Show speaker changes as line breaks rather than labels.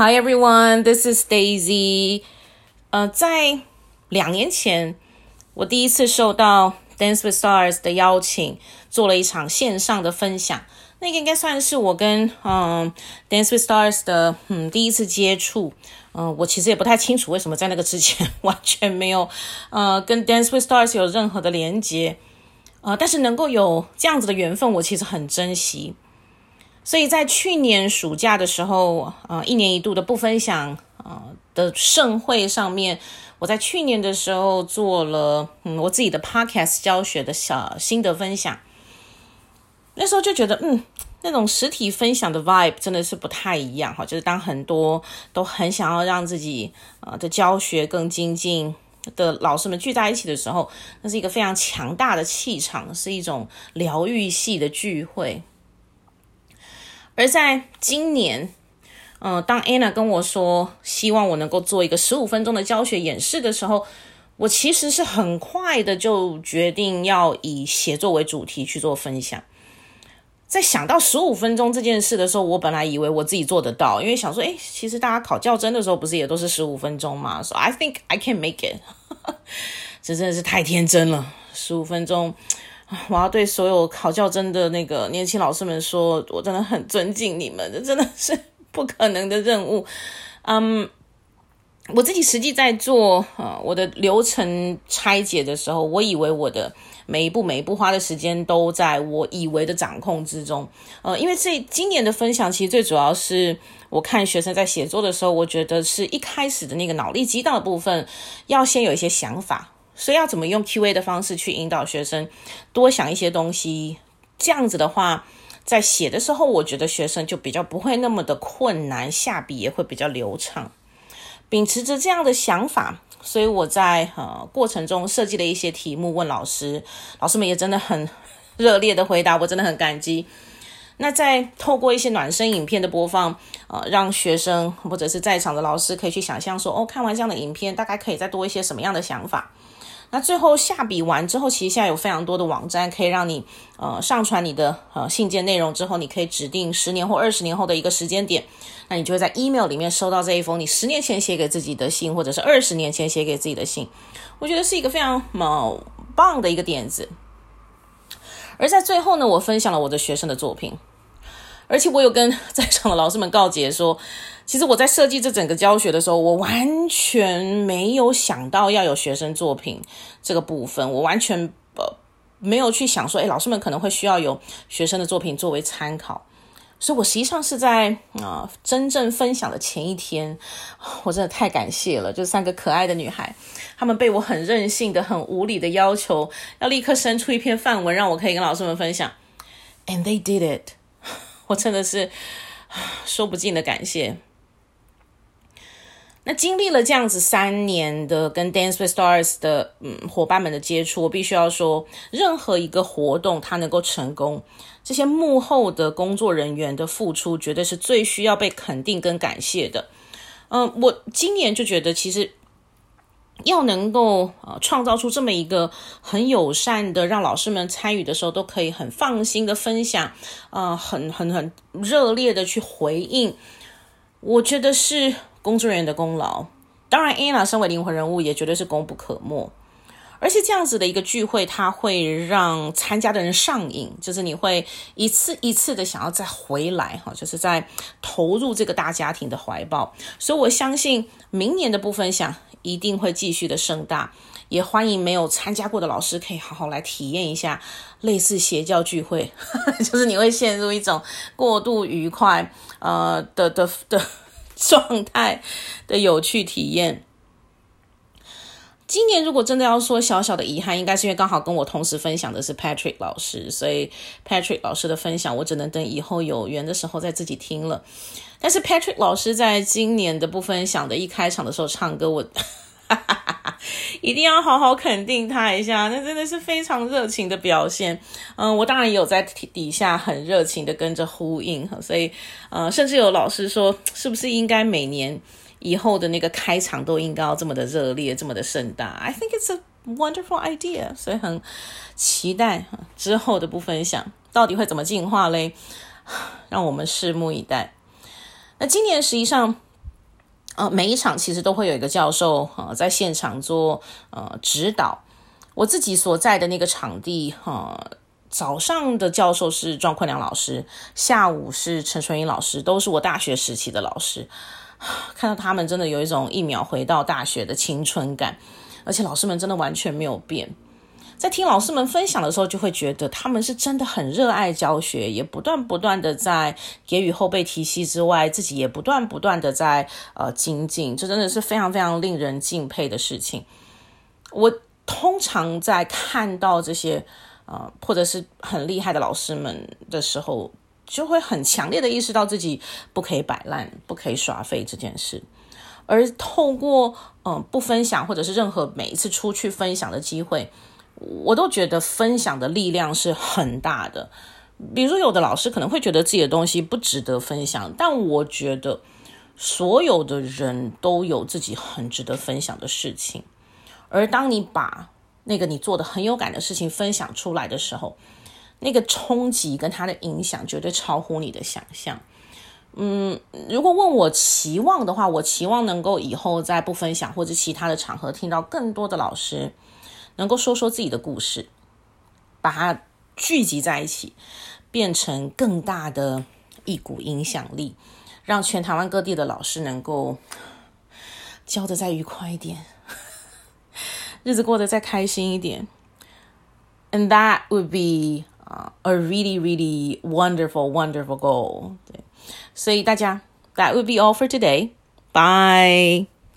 Hi everyone, this is Daisy. 呃，在两年前，我第一次受到 Dance with Stars 的邀请，做了一场线上的分享。那个应该算是我跟嗯 Dance with Stars 的嗯第一次接触。嗯、我其实也不太清楚为什么在那个之前 完全没有呃跟 Dance with Stars 有任何的连接。呃，但是能够有这样子的缘分，我其实很珍惜。所以在去年暑假的时候，呃，一年一度的不分享，呃的盛会上面，我在去年的时候做了，嗯，我自己的 podcast 教学的小心得分享。那时候就觉得，嗯，那种实体分享的 vibe 真的是不太一样哈。就是当很多都很想要让自己呃的教学更精进的老师们聚在一起的时候，那是一个非常强大的气场，是一种疗愈系的聚会。而在今年，嗯、当 Anna 跟我说希望我能够做一个十五分钟的教学演示的时候，我其实是很快的就决定要以写作为主题去做分享。在想到十五分钟这件事的时候，我本来以为我自己做得到，因为想说，诶，其实大家考教真的时候不是也都是十五分钟嘛？So I think I can make it。这真的是太天真了，十五分钟。我要对所有考教真的那个年轻老师们说，我真的很尊敬你们，这真的是 不可能的任务。嗯，我自己实际在做呃我的流程拆解的时候，我以为我的每一步每一步花的时间都在我以为的掌控之中。呃，因为这今年的分享其实最主要是我看学生在写作的时候，我觉得是一开始的那个脑力激荡的部分，要先有一些想法。所以要怎么用 Q&A 的方式去引导学生多想一些东西？这样子的话，在写的时候，我觉得学生就比较不会那么的困难，下笔也会比较流畅。秉持着这样的想法，所以我在呃过程中设计了一些题目问老师，老师们也真的很 热烈的回答，我真的很感激。那在透过一些暖身影片的播放，呃，让学生或者是在场的老师可以去想象说，哦，看完这样的影片，大概可以再多一些什么样的想法。那最后下笔完之后，其实现在有非常多的网站可以让你呃上传你的呃信件内容之后，你可以指定十年或二十年后的一个时间点，那你就会在 email 里面收到这一封你十年前写给自己的信，或者是二十年前写给自己的信。我觉得是一个非常毛棒的一个点子。而在最后呢，我分享了我的学生的作品，而且我有跟在场的老师们告诫说。其实我在设计这整个教学的时候，我完全没有想到要有学生作品这个部分，我完全呃没有去想说，哎，老师们可能会需要有学生的作品作为参考，所以我实际上是在啊、真正分享的前一天，我真的太感谢了，就三个可爱的女孩，她们被我很任性的、很无理的要求，要立刻生出一篇范文让我可以跟老师们分享，and they did it，我真的是说不尽的感谢。那经历了这样子三年的跟 Dance with Stars 的嗯伙伴们的接触，我必须要说，任何一个活动它能够成功，这些幕后的工作人员的付出绝对是最需要被肯定跟感谢的。嗯，我今年就觉得，其实要能够呃创造出这么一个很友善的，让老师们参与的时候都可以很放心的分享，呃，很很很热烈的去回应，我觉得是。工作人员的功劳，当然，Anna 身为灵魂人物也绝对是功不可没。而且这样子的一个聚会，它会让参加的人上瘾，就是你会一次一次的想要再回来，哈，就是在投入这个大家庭的怀抱。所以我相信明年的不分享一定会继续的盛大，也欢迎没有参加过的老师可以好好来体验一下类似邪教聚会，就是你会陷入一种过度愉快，呃的的的。的状态的有趣体验。今年如果真的要说小小的遗憾，应该是因为刚好跟我同时分享的是 Patrick 老师，所以 Patrick 老师的分享我只能等以后有缘的时候再自己听了。但是 Patrick 老师在今年的不分享的一开场的时候唱歌，我。一定要好好肯定他一下，那真的是非常热情的表现。嗯，我当然有在底下很热情的跟着呼应，所以呃，甚至有老师说，是不是应该每年以后的那个开场都应该要这么的热烈，这么的盛大？I think it's a wonderful idea，所以很期待之后的不分享到底会怎么进化嘞，让我们拭目以待。那今年实际上。呃，每一场其实都会有一个教授呃在现场做呃指导。我自己所在的那个场地，哈、早上的教授是庄坤良老师，下午是陈春英老师，都是我大学时期的老师。看到他们，真的有一种一秒回到大学的青春感，而且老师们真的完全没有变。在听老师们分享的时候，就会觉得他们是真的很热爱教学，也不断不断的在给予后辈提携之外，自己也不断不断的在呃精进，这真的是非常非常令人敬佩的事情。我通常在看到这些呃或者是很厉害的老师们的时候，就会很强烈的意识到自己不可以摆烂，不可以耍废这件事。而透过嗯、不分享，或者是任何每一次出去分享的机会。我都觉得分享的力量是很大的。比如说，有的老师可能会觉得自己的东西不值得分享，但我觉得所有的人都有自己很值得分享的事情。而当你把那个你做的很有感的事情分享出来的时候，那个冲击跟它的影响绝对超乎你的想象。嗯，如果问我期望的话，我期望能够以后在不分享或者其他的场合听到更多的老师。能够说说自己的故事，把它聚集在一起，变成更大的一股影响力，让全台湾各地的老师能够教得再愉快一点，日子过得再开心一点。And that would be a really, really wonderful, wonderful goal。对，所以大家，that would be all for today. Bye.